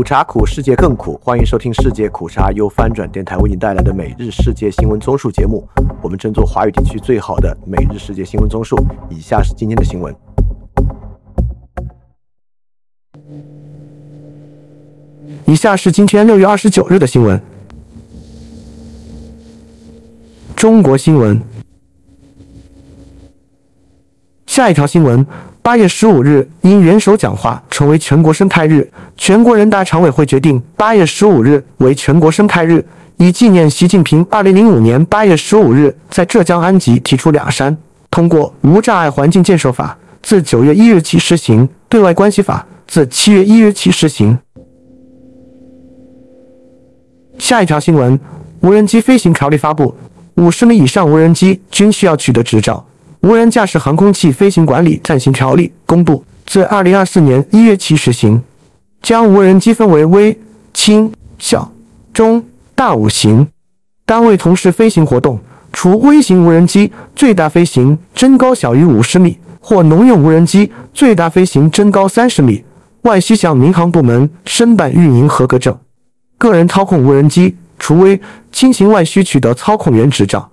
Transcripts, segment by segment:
苦茶苦，世界更苦。欢迎收听世界苦茶由翻转电台为您带来的每日世界新闻综述节目。我们争做华语地区最好的每日世界新闻综述。以下是今天的新闻。以下是今天六月二十九日的新闻。中国新闻。下一条新闻：八月十五日，因元首讲话成为全国生态日，全国人大常委会决定八月十五日为全国生态日，以纪念习近平二零零五年八月十五日在浙江安吉提出“两山”，通过《无障碍环境建设法》，自九月一日起施行；《对外关系法》自七月一日起施行。下一条新闻：无人机飞行条例发布，五十米以上无人机均需要取得执照。无人驾驶航空器飞行管理暂行条例公布，自二零二四年一月起实行，将无人机分为微、轻、小、中、大五型。单位同时飞行活动，除微型无人机最大飞行真高小于五十米，或农用无人机最大飞行真高三十米，外需向民航部门申办运营合格证。个人操控无人机，除微、轻型外需取得操控员执照。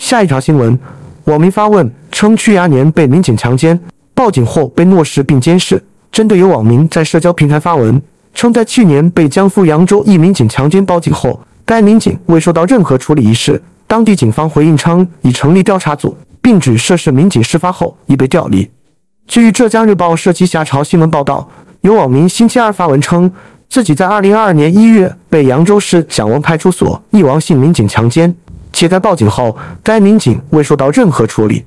下一条新闻，网民发问称曲芽年被民警强奸，报警后被漠视并监视。针对有网民在社交平台发文称，在去年被江苏扬州一民警强奸报警后，该民警未受到任何处理一事，当地警方回应称已成立调查组，并指涉事民警事发后已被调离。据浙江日报社旗下潮新闻报道，有网民星期二发文称，自己在二零二二年一月被扬州市蒋王派出所一王姓民警强奸。且在报警后，该民警未受到任何处理。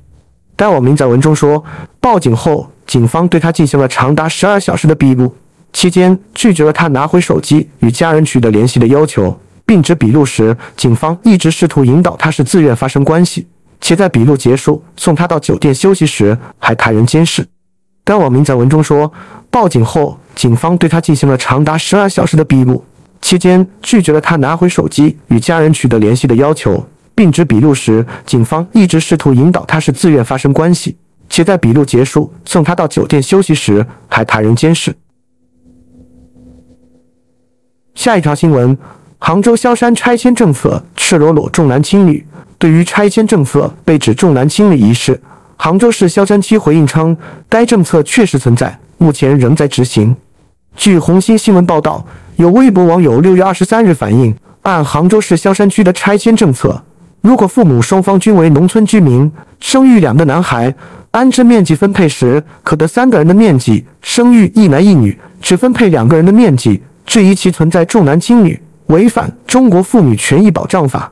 该网民在文中说，报警后，警方对他进行了长达十二小时的笔录，期间拒绝了他拿回手机与家人取得联系的要求，并指笔录时，警方一直试图引导他是自愿发生关系，且在笔录结束送他到酒店休息时还派人监视。该网民在文中说，报警后，警方对他进行了长达十二小时的笔录，期间拒绝了他拿回手机与家人取得联系的要求。并指笔录时，警方一直试图引导他是自愿发生关系，且在笔录结束送他到酒店休息时还派人监视。下一条新闻：杭州萧山拆迁政策赤裸裸重男轻女。对于拆迁政策被指重男轻女一事，杭州市萧山区回应称，该政策确实存在，目前仍在执行。据红星新闻报道，有微博网友六月二十三日反映，按杭州市萧山区的拆迁政策。如果父母双方均为农村居民，生育两个男孩，安置面积分配时可得三个人的面积；生育一男一女，只分配两个人的面积。质疑其存在重男轻女，违反《中国妇女权益保障法》。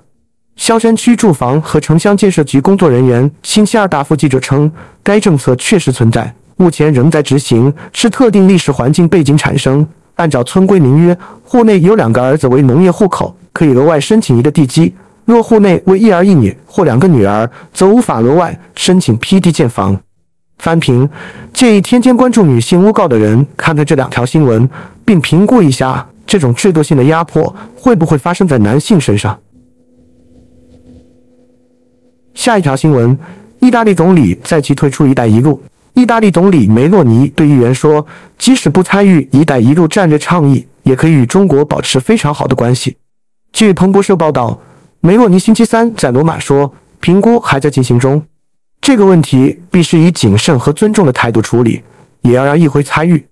萧山区住房和城乡建设局工作人员星期二答复记者称，该政策确实存在，目前仍在执行，是特定历史环境背景产生。按照村规民约，户内有两个儿子为农业户口，可以额外申请一个地基。若户内为一儿一女或两个女儿，则无法额外申请批地建房。翻评建议天天关注女性诬告的人看看这两条新闻，并评估一下这种制度性的压迫会不会发生在男性身上。下一条新闻：意大利总理再其退出“一带一路”。意大利总理梅洛尼对议员说：“即使不参与‘一带一路’战略倡议，也可以与中国保持非常好的关系。”据彭博社报道。梅洛尼星期三在罗马说，评估还在进行中，这个问题必须以谨慎和尊重的态度处理，也要让议会参与。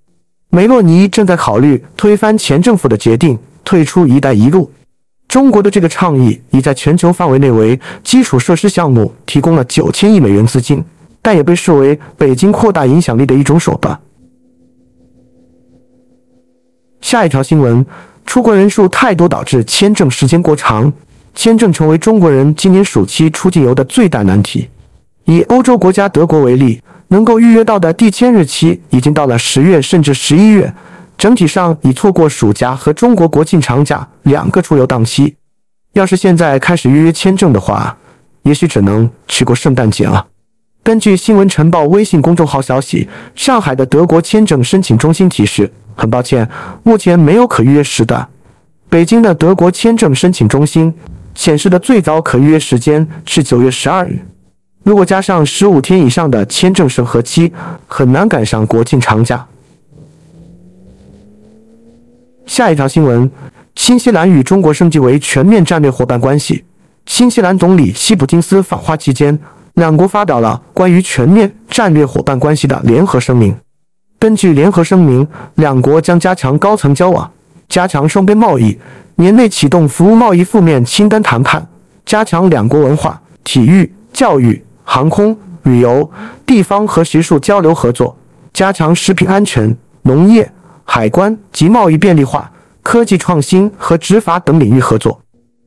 梅洛尼正在考虑推翻前政府的决定，退出“一带一路”。中国的这个倡议已在全球范围内为基础设施项目提供了九千亿美元资金，但也被视为北京扩大影响力的一种手段。下一条新闻：出国人数太多导致签证时间过长。签证成为中国人今年暑期出境游的最大难题。以欧洲国家德国为例，能够预约到的递签日期已经到了十月甚至十一月，整体上已错过暑假和中国国庆长假两个出游档期。要是现在开始预约签证的话，也许只能去过圣诞节了。根据新闻晨报微信公众号消息，上海的德国签证申请中心提示，很抱歉，目前没有可预约时段。北京的德国签证申请中心。显示的最早可预约时间是九月十二日，如果加上十五天以上的签证审核期，很难赶上国庆长假。下一条新闻：新西兰与中国升级为全面战略伙伴关系。新西兰总理希普金斯访华期间，两国发表了关于全面战略伙伴关系的联合声明。根据联合声明，两国将加强高层交往，加强双边贸易，年内启动服务贸易负面清单谈判，加强两国文化、体育、教育、航空、旅游、地方和学术交流合作，加强食品安全、农业。海关及贸易便利化、科技创新和执法等领域合作。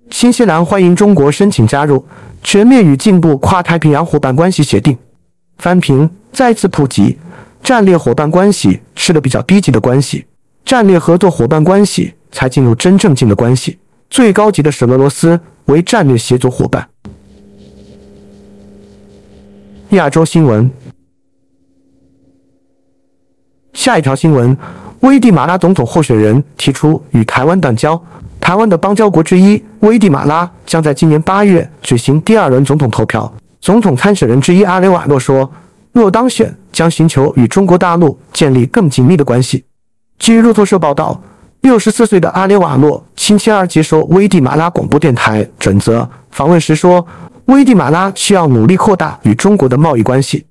新西兰欢迎中国申请加入全面与进步跨太平洋伙伴关系协定。翻平再次普及，战略伙伴关系是个比较低级的关系，战略合作伙伴关系才进入真正性的关系。最高级的是俄罗斯为战略协作伙伴。亚洲新闻，下一条新闻。危地马拉总统候选人提出与台湾断交。台湾的邦交国之一危地马拉将在今年八月举行第二轮总统投票。总统参选人之一阿雷瓦诺说，若当选，将寻求与中国大陆建立更紧密的关系。据路透社报道，六十四岁的阿雷瓦诺星期二接受危地马拉广播电台准则访问时说，危地马拉需要努力扩大与中国的贸易关系。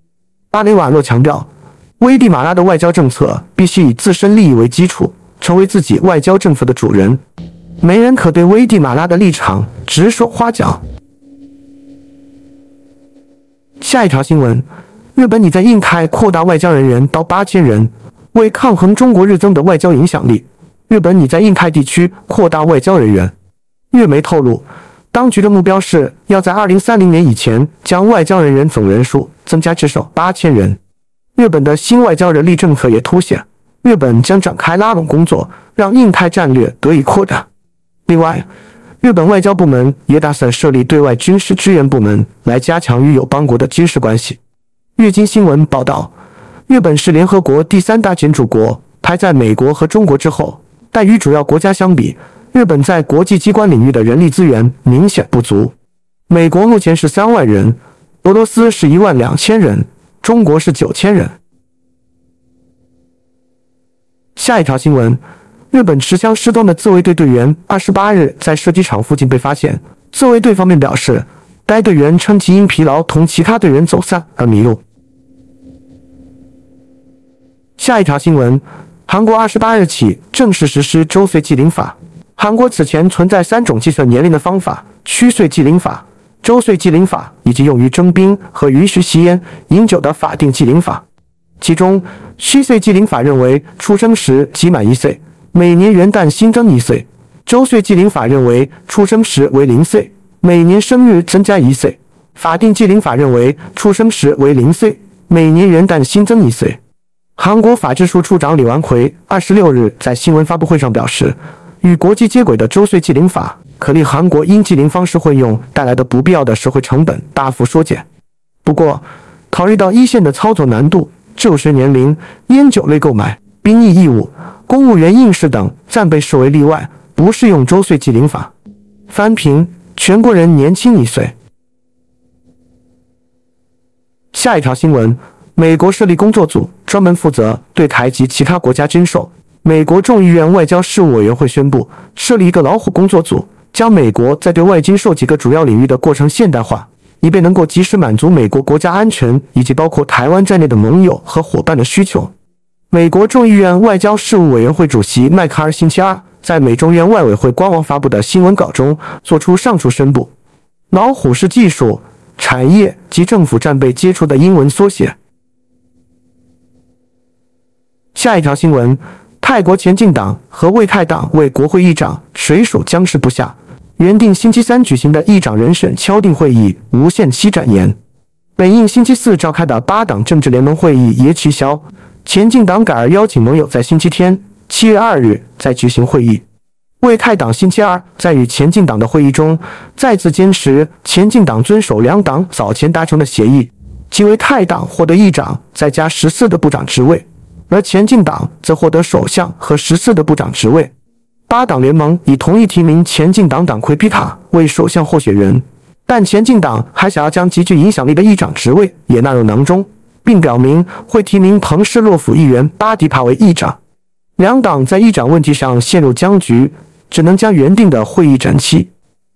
阿雷瓦诺强调。危地马拉的外交政策必须以自身利益为基础，成为自己外交政策的主人。没人可对危地马拉的立场指手画脚。下一条新闻：日本拟在印太扩大外交人员到八千人，为抗衡中国日增的外交影响力。日本拟在印太地区扩大外交人员。日媒透露，当局的目标是要在二零三零年以前将外交人员总人数增加至少八千人。日本的新外交人力政策也凸显，日本将展开拉拢工作，让印太战略得以扩大。另外，日本外交部门也打算设立对外军事支援部门，来加强与友邦国的军事关系。日经新闻报道，日本是联合国第三大建筑国，排在美国和中国之后，但与主要国家相比，日本在国际机关领域的人力资源明显不足。美国目前是三万人，俄罗斯是一万两千人。中国是九千人。下一条新闻：日本持枪失踪的自卫队队员二十八日在射击场附近被发现。自卫队方面表示，该队员称其因疲劳同其他队员走散而迷路。下一条新闻：韩国二十八日起正式实施周岁计龄法。韩国此前存在三种计算年龄的方法：虚岁计龄法。周岁计龄法以及用于征兵和允许吸烟、饮酒的法定计龄法。其中，虚岁计龄法认为出生时即满一岁，每年元旦新增一岁；周岁计龄法认为出生时为零岁，每年生日增加一岁；法定计龄法认为出生时为零岁，每年元旦新增一岁。韩国法制署处长李完奎二十六日在新闻发布会上表示，与国际接轨的周岁计龄法。可令韩国因计龄方式混用带来的不必要的社会成本大幅缩减。不过，考虑到一线的操作难度、就学年龄、烟酒类购买、兵役义务、公务员应试等暂被视为例外，不适用周岁计龄法。翻平全国人年轻一岁。下一条新闻：美国设立工作组，专门负责对台及其他国家军售。美国众议院外交事务委员会宣布设立一个“老虎”工作组。将美国在对外经售几个主要领域的过程现代化，以便能够及时满足美国国家安全以及包括台湾在内的盟友和伙伴的需求。美国众议院外交事务委员会主席麦克尔星期二在美众院外委会官网发布的新闻稿中作出上述宣布。老虎是技术、产业及政府战备接触的英文缩写。下一条新闻：泰国前进党和卫泰党为国会议长水手僵持不下。原定星期三举行的议长人选敲定会议无限期展延，本应星期四召开的八党政治联盟会议也取消。前进党改而邀请盟友在星期天七月二日再举行会议。为泰党星期二在与前进党的会议中再次坚持前进党遵守两党早前达成的协议，即为泰党获得议长再加十四个部长职位，而前进党则获得首相和十四的部长职位。八党联盟已同意提名前进党党魁皮塔为首相候选人，但前进党还想要将极具影响力的议长职位也纳入囊中，并表明会提名彭士洛府议员巴迪帕为议长。两党在议长问题上陷入僵局，只能将原定的会议展期。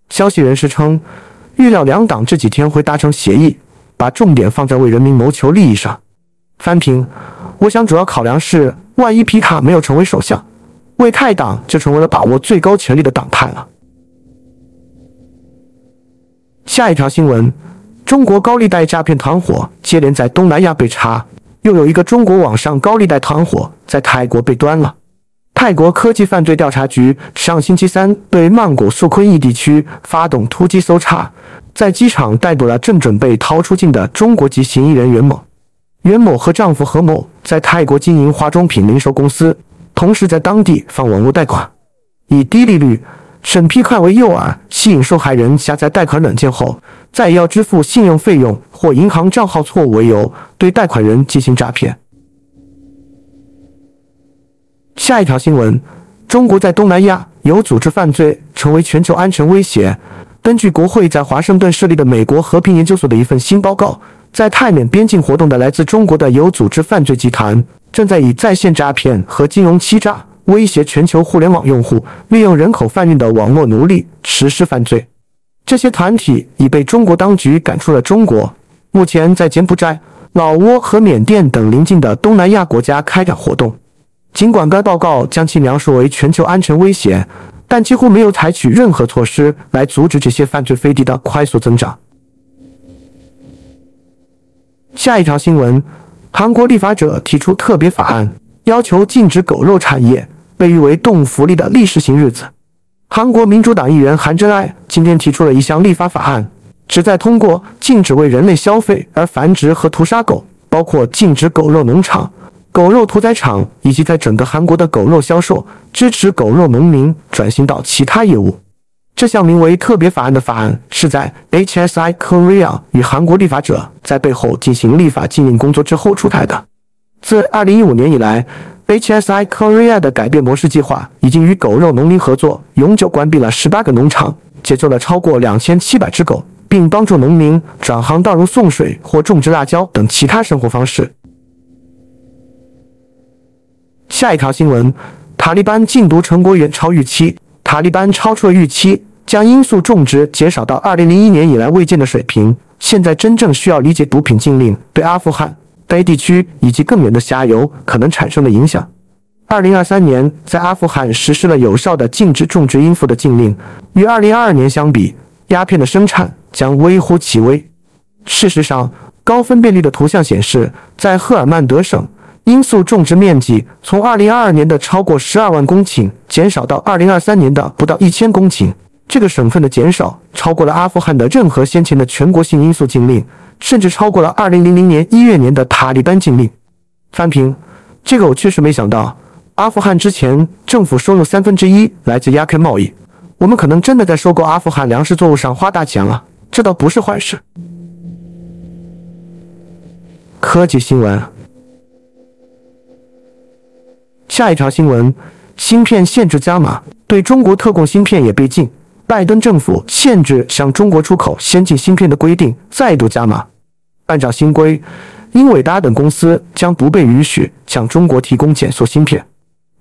消息人士称，预料两党这几天会达成协议，把重点放在为人民谋求利益上。翻评，我想主要考量是，万一皮卡没有成为首相，为泰党就成为了把握最高权力的党派了。下一条新闻：中国高利贷诈骗团伙接连在东南亚被查，又有一个中国网上高利贷团伙在泰国被端了。泰国科技犯罪调查局上星期三对曼谷素坤义地区发动突击搜查，在机场逮捕了正准备逃出境的中国籍嫌疑人袁某。袁某和丈夫何某在泰国经营化妆品零售公司，同时在当地放网络贷款，以低利率。审批快为诱饵，吸引受害人下载贷款软件后，再要支付信用费用或银行账号错误为由，对贷款人进行诈骗。下一条新闻：中国在东南亚有组织犯罪成为全球安全威胁。根据国会在华盛顿设立的美国和平研究所的一份新报告，在泰缅边境活动的来自中国的有组织犯罪集团，正在以在线诈骗和金融欺诈。威胁全球互联网用户，利用人口贩运的网络奴隶实施犯罪。这些团体已被中国当局赶出了中国，目前在柬埔寨、老挝和缅甸等邻近的东南亚国家开展活动。尽管该报告将其描述为全球安全威胁，但几乎没有采取任何措施来阻止这些犯罪飞地的快速增长。下一条新闻：韩国立法者提出特别法案，要求禁止狗肉产业。被誉为动物福利的历史性日子，韩国民主党议员韩真爱今天提出了一项立法法案，旨在通过禁止为人类消费而繁殖和屠杀狗，包括禁止狗肉农场、狗肉屠宰场以及在整个韩国的狗肉销售，支持狗肉农民转型到其他业务。这项名为特别法案的法案是在 HSI Korea 与韩国立法者在背后进行立法禁令工作之后出台的。自2015年以来。HSI Korea 的改变模式计划已经与狗肉农民合作，永久关闭了十八个农场，解救了超过两千七百只狗，并帮助农民转行到如送水或种植辣椒等其他生活方式。下一条新闻：塔利班禁毒成果远超预期，塔利班超出了预期，将罂粟种植减少到二零零一年以来未见的水平。现在真正需要理解毒品禁令对阿富汗。该地区以及更远的下游可能产生的影响。二零二三年，在阿富汗实施了有效的禁止种植罂粟的禁令，与二零二二年相比，鸦片的生产将微乎其微。事实上，高分辨率的图像显示，在赫尔曼德省，罂粟种植面积从二零二二年的超过十二万公顷减少到二零二三年的不到一千公顷。这个省份的减少超过了阿富汗的任何先前的全国性因素禁令。甚至超过了二零零零年一月年的塔利班禁令。翻评，这个我确实没想到。阿富汗之前政府收入三分之一来自鸦片贸易，我们可能真的在收购阿富汗粮食作物上花大钱了，这倒不是坏事。科技新闻，下一条新闻：芯片限制加码，对中国特供芯片也被禁。拜登政府限制向中国出口先进芯片的规定再度加码。按照新规，英伟达等公司将不被允许向中国提供减速芯片。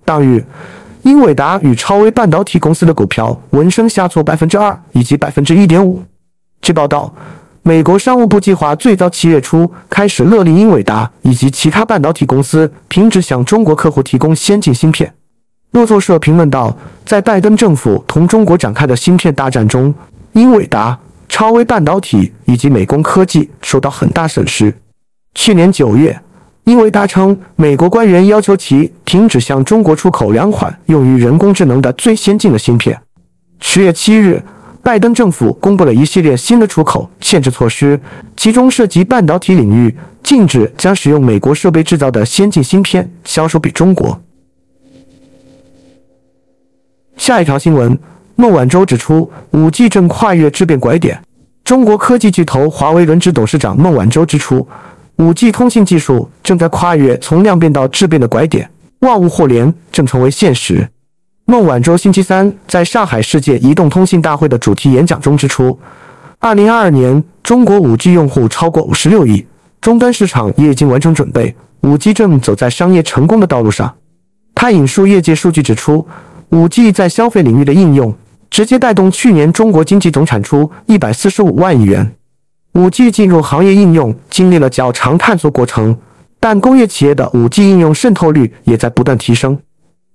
当日，英伟达与超微半导体公司的股票闻声下挫百分之二以及百分之一点五。据报道，美国商务部计划最早七月初开始勒令英伟达以及其他半导体公司停止向中国客户提供先进芯片。路透社评论道，在拜登政府同中国展开的芯片大战中，英伟达、超微半导体以及美工科技受到很大损失。去年九月，英伟达称，美国官员要求其停止向中国出口两款用于人工智能的最先进的芯片。十月七日，拜登政府公布了一系列新的出口限制措施，其中涉及半导体领域，禁止将使用美国设备制造的先进芯片销售给中国。下一条新闻，孟晚舟指出，五 G 正跨越质变拐点。中国科技巨头华为轮值董事长孟晚舟指出，五 G 通信技术正在跨越从量变到质变的拐点，万物互联正成为现实。孟晚舟星期三在上海世界移动通信大会的主题演讲中指出，二零二二年中国五 G 用户超过五十六亿，终端市场也已经完成准备，五 G 正走在商业成功的道路上。他引述业界数据指出，5G 在消费领域的应用直接带动去年中国经济总产出145万亿元。5G 进入行业应用经历了较长探索过程，但工业企业的 5G 应用渗透率也在不断提升。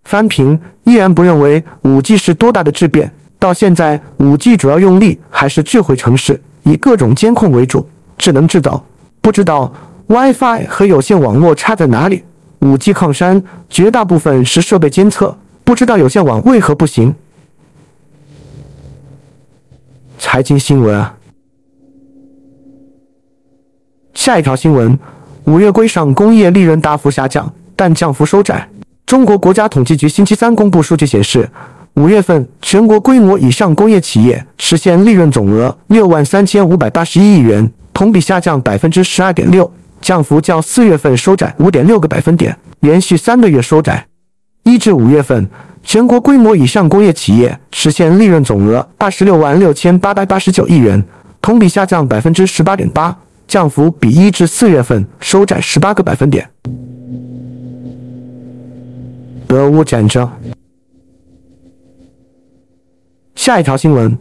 翻平依然不认为 5G 是多大的质变。到现在，5G 主要用力还是智慧城市，以各种监控为主，智能制造。不知道 WiFi 和有线网络差在哪里？5G 抗山，绝大部分是设备监测，不知道有线网为何不行？财经新闻啊，下一条新闻：五月规上工业利润大幅下降，但降幅收窄。中国国家统计局星期三公布数据显示。五月份，全国规模以上工业企业实现利润总额六万三千五百八十一亿元，同比下降百分之十二点六，降幅较四月份收窄五点六个百分点，连续三个月收窄。一至五月份，全国规模以上工业企业实现利润总额二十六万六千八百八十九亿元，同比下降百分之十八点八，降幅比一至四月份收窄十八个百分点。俄乌战争。下一条新闻：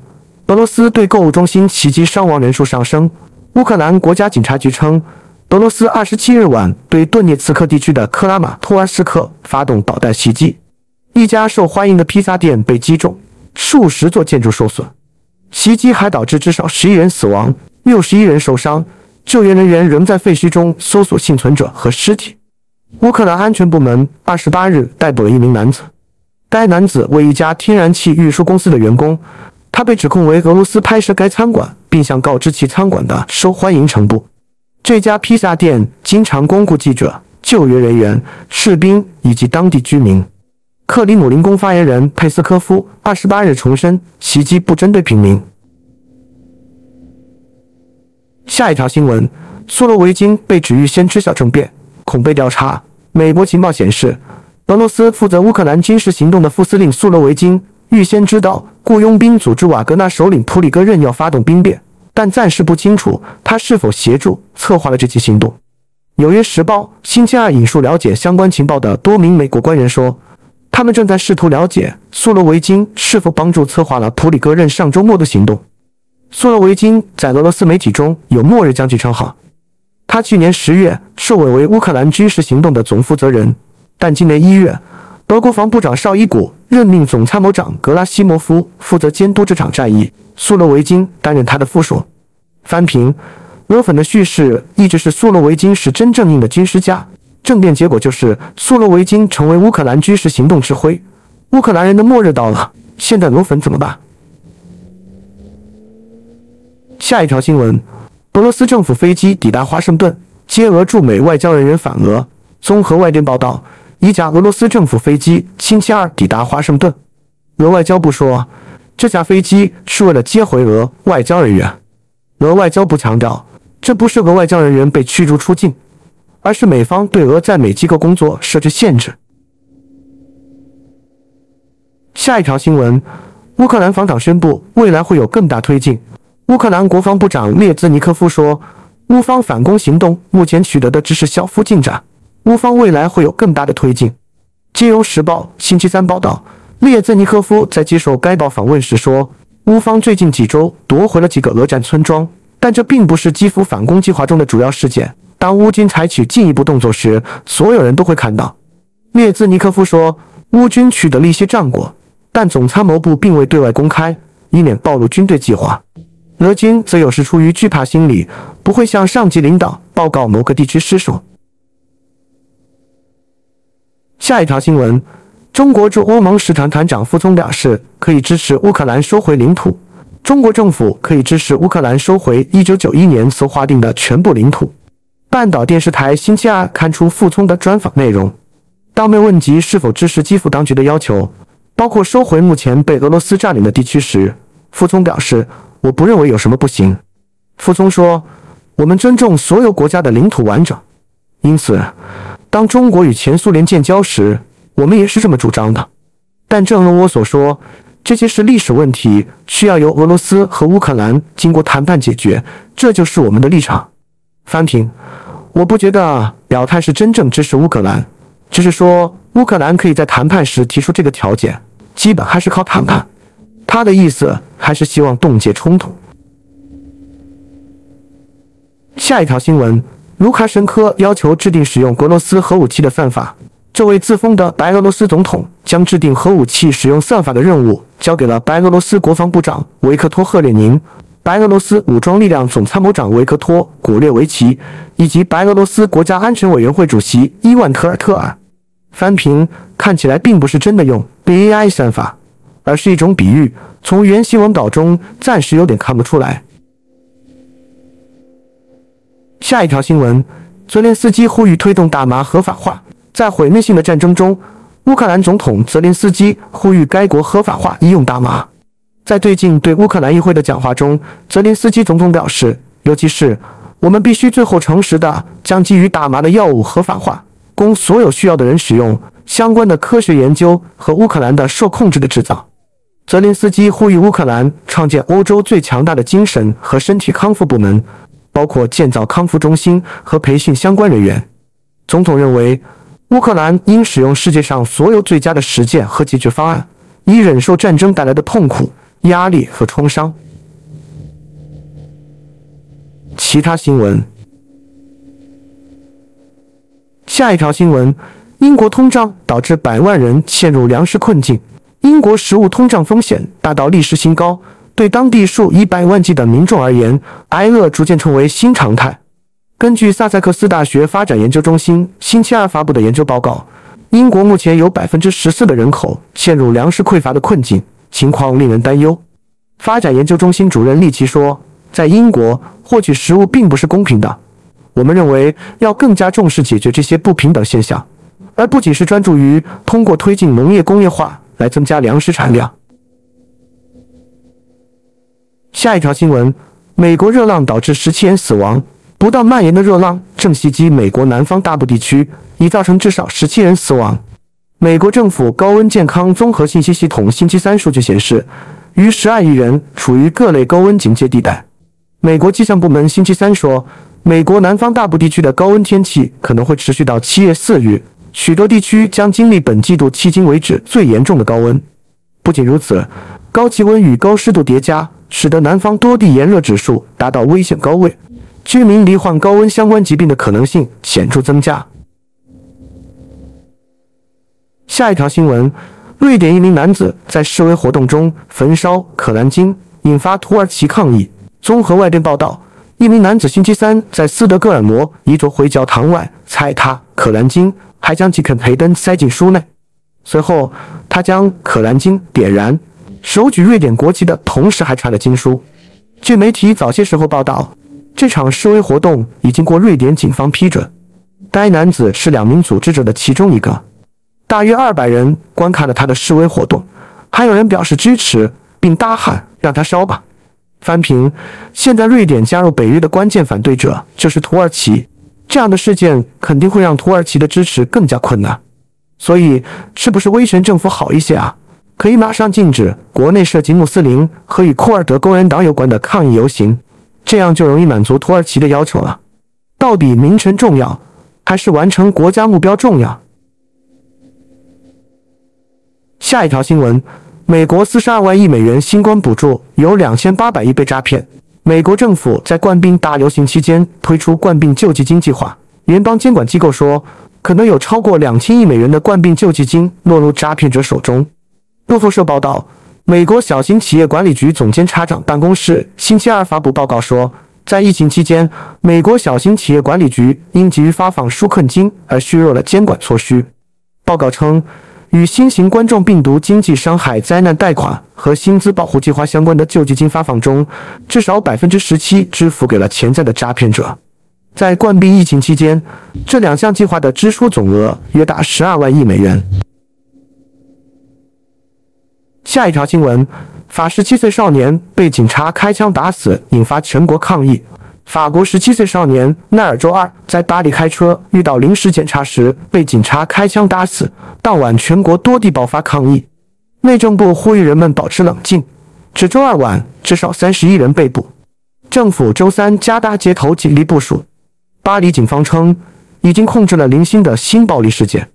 俄罗斯对购物中心袭击伤亡人数上升。乌克兰国家警察局称，俄罗斯二十七日晚对顿涅茨克地区的克拉马托尔斯克发动导弹袭击，一家受欢迎的披萨店被击中，数十座建筑受损。袭击还导致至少十一人死亡，六十一人受伤。救援人员仍在废墟中搜索幸存者和尸体。乌克兰安全部门二十八日逮捕了一名男子。该男子为一家天然气运输公司的员工，他被指控为俄罗斯拍摄该餐馆，并向告知其餐馆的受欢迎程度。这家披萨店经常光顾记者、救援人员、士兵以及当地居民。克里姆林宫发言人佩斯科夫二十八日重申，袭击不针对平民。下一条新闻：苏罗维金被指预先知晓政变，恐被调查。美国情报显示。俄罗斯负责乌克兰军事行动的副司令苏罗维金预先知道雇佣兵组织瓦格纳首领普里戈任要发动兵变，但暂时不清楚他是否协助策划了这起行动。《纽约时报》星期二引述了解相关情报的多名美国官员说，他们正在试图了解苏罗维金是否帮助策划了普里戈任上周末的行动。苏罗维金在俄罗斯媒体中有“末日将军”称号，他去年十月受委为乌克兰军事行动的总负责人。但今年一月，俄国防部长绍伊古任命总参谋长格拉西莫夫负责监督这场战役，苏罗维金担任他的副手。翻平，俄粉的叙事一直是苏罗维金是真正硬的军事家，政变结果就是苏罗维金成为乌克兰军事行动指挥。乌克兰人的末日到了，现在俄粉怎么办？下一条新闻：俄罗斯政府飞机抵达华盛顿，接俄驻美外交人员返俄。综合外电报道。一架俄罗斯政府飞机星期二抵达华盛顿。俄外交部说，这架飞机是为了接回俄外交人员。俄外交部强调，这不是俄外交人员被驱逐出境，而是美方对俄在美机构工作设置限制。下一条新闻：乌克兰防长宣布，未来会有更大推进。乌克兰国防部长列兹尼科夫说，乌方反攻行动目前取得的只是小幅进展。乌方未来会有更大的推进。金融时报星期三报道，列兹尼科夫在接受该报访问时说，乌方最近几周夺回了几个俄战村庄，但这并不是基辅反攻计划中的主要事件。当乌军采取进一步动作时，所有人都会看到。列兹尼科夫说，乌军取得了一些战果，但总参谋部并未对外公开，以免暴露军队计划。俄军则有时出于惧怕心理，不会向上级领导报告某个地区失守。下一条新闻：中国驻欧盟使团团长傅聪表示，可以支持乌克兰收回领土。中国政府可以支持乌克兰收回1991年所划定的全部领土。半岛电视台星期二刊出傅聪的专访内容。当被问及是否支持基辅当局的要求，包括收回目前被俄罗斯占领的地区时，傅聪表示：“我不认为有什么不行。”傅聪说：“我们尊重所有国家的领土完整，因此。”当中国与前苏联建交时，我们也是这么主张的。但正如我所说，这些是历史问题，需要由俄罗斯和乌克兰经过谈判解决。这就是我们的立场。翻平，我不觉得表态是真正支持乌克兰。只是说乌克兰可以在谈判时提出这个条件，基本还是靠谈判。他的意思还是希望冻结冲突。下一条新闻：卢卡申科要求制定使用俄罗斯核武器的算法。这位自封的白俄罗斯总统将制定核武器使用算法的任务交给了白俄罗斯国防部长维克托·赫列宁、白俄罗斯武装力量总参谋长维克托·古列维奇以及白俄罗斯国家安全委员会主席伊万科尔特尔。翻评看起来并不是真的用 BAI 算法。而是一种比喻，从原新闻稿中暂时有点看不出来。下一条新闻：泽连斯基呼吁推动大麻合法化。在毁灭性的战争中，乌克兰总统泽连斯基呼吁该国合法化医用大麻。在最近对乌克兰议会的讲话中，泽连斯基总统表示，尤其是我们必须最后诚实地将基于大麻的药物合法化，供所有需要的人使用。相关的科学研究和乌克兰的受控制的制造。泽连斯基呼吁乌克兰创建欧洲最强大的精神和身体康复部门，包括建造康复中心和培训相关人员。总统认为，乌克兰应使用世界上所有最佳的实践和解决方案，以忍受战争带来的痛苦、压力和创伤。其他新闻。下一条新闻：英国通胀导致百万人陷入粮食困境。英国食物通胀风险达到历史新高，对当地数以百万计的民众而言，挨饿逐渐成为新常态。根据萨塞克斯大学发展研究中心星期二发布的研究报告，英国目前有百分之十四的人口陷入粮食匮乏的困境，情况令人担忧。发展研究中心主任利奇说：“在英国获取食物并不是公平的，我们认为要更加重视解决这些不平等现象，而不仅是专注于通过推进农业工业化。”来增加粮食产量。下一条新闻：美国热浪导致十七人死亡。不断蔓延的热浪正袭击美国南方大部地区，已造成至少十七人死亡。美国政府高温健康综合信息系统星期三数据显示，逾十二亿人处于各类高温警戒地带。美国气象部门星期三说，美国南方大部地区的高温天气可能会持续到七月四日。许多地区将经历本季度迄今为止最严重的高温。不仅如此，高气温与高湿度叠加，使得南方多地炎热指数达到危险高位，居民罹患高温相关疾病的可能性显著增加。下一条新闻：瑞典一名男子在示威活动中焚烧《可兰经》，引发土耳其抗议。综合外电报道，一名男子星期三在斯德哥尔摩一座回教堂外踩踏《可兰经》。还将几肯培灯塞进书内，随后他将《可兰经》点燃，手举瑞典国旗的同时还传了经书。据媒体早些时候报道，这场示威活动已经过瑞典警方批准。该男子是两名组织者的其中一个。大约二百人观看了他的示威活动，还有人表示支持，并大喊“让他烧吧”。翻评：现在瑞典加入北约的关键反对者就是土耳其。这样的事件肯定会让土耳其的支持更加困难，所以是不是威权政府好一些啊？可以马上禁止国内涉及穆斯林和与库尔德工人党有关的抗议游行，这样就容易满足土耳其的要求了。到底名臣重要，还是完成国家目标重要？下一条新闻：美国四十二万亿美元新冠补助有两千八百亿被诈骗。美国政府在冠病大流行期间推出冠病救济金计划，联邦监管机构说，可能有超过两千亿美元的冠病救济金落入诈骗者手中。路透社报道，美国小型企业管理局总监察长办公室星期二发布报告说，在疫情期间，美国小型企业管理局因急于发放纾困金而削弱了监管措施。报告称。与新型冠状病毒经济伤害灾难贷款和薪资保护计划相关的救济金发放中，至少百分之十七支付给了潜在的诈骗者。在冠病疫情期间，这两项计划的支出总额约达十二万亿美元。下一条新闻：法十七岁少年被警察开枪打死，引发全国抗议。法国十七岁少年奈尔周二在巴黎开车遇到临时检查时被警察开枪打死。当晚，全国多地爆发抗议。内政部呼吁人们保持冷静。至周二晚，至少三十一人被捕。政府周三加大街头警力部署。巴黎警方称，已经控制了零星的新暴力事件。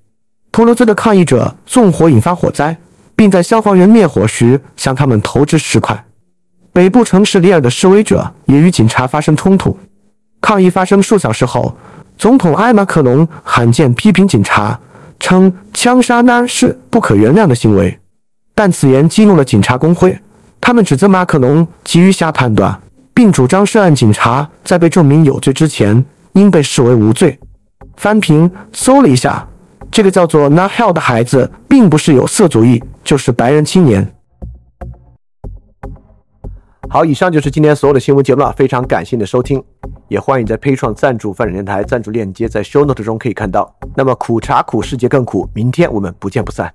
托罗兹的抗议者纵火引发火灾，并在消防员灭火时向他们投掷石块。北部城市里尔的示威者也与警察发生冲突。抗议发生数小时后，总统埃马克隆罕见批评警察，称枪杀那是不可原谅的行为。但此言激怒了警察工会，他们指责马克龙急于下判断，并主张涉案警察在被证明有罪之前应被视为无罪。翻屏搜了一下，这个叫做 Nahel 的孩子并不是有色主义，就是白人青年。好，以上就是今天所有的新闻节目了，非常感谢你的收听，也欢迎在 p a 创赞助范展电台赞助链接在 Show Note 中可以看到。那么苦茶苦，世界更苦，明天我们不见不散。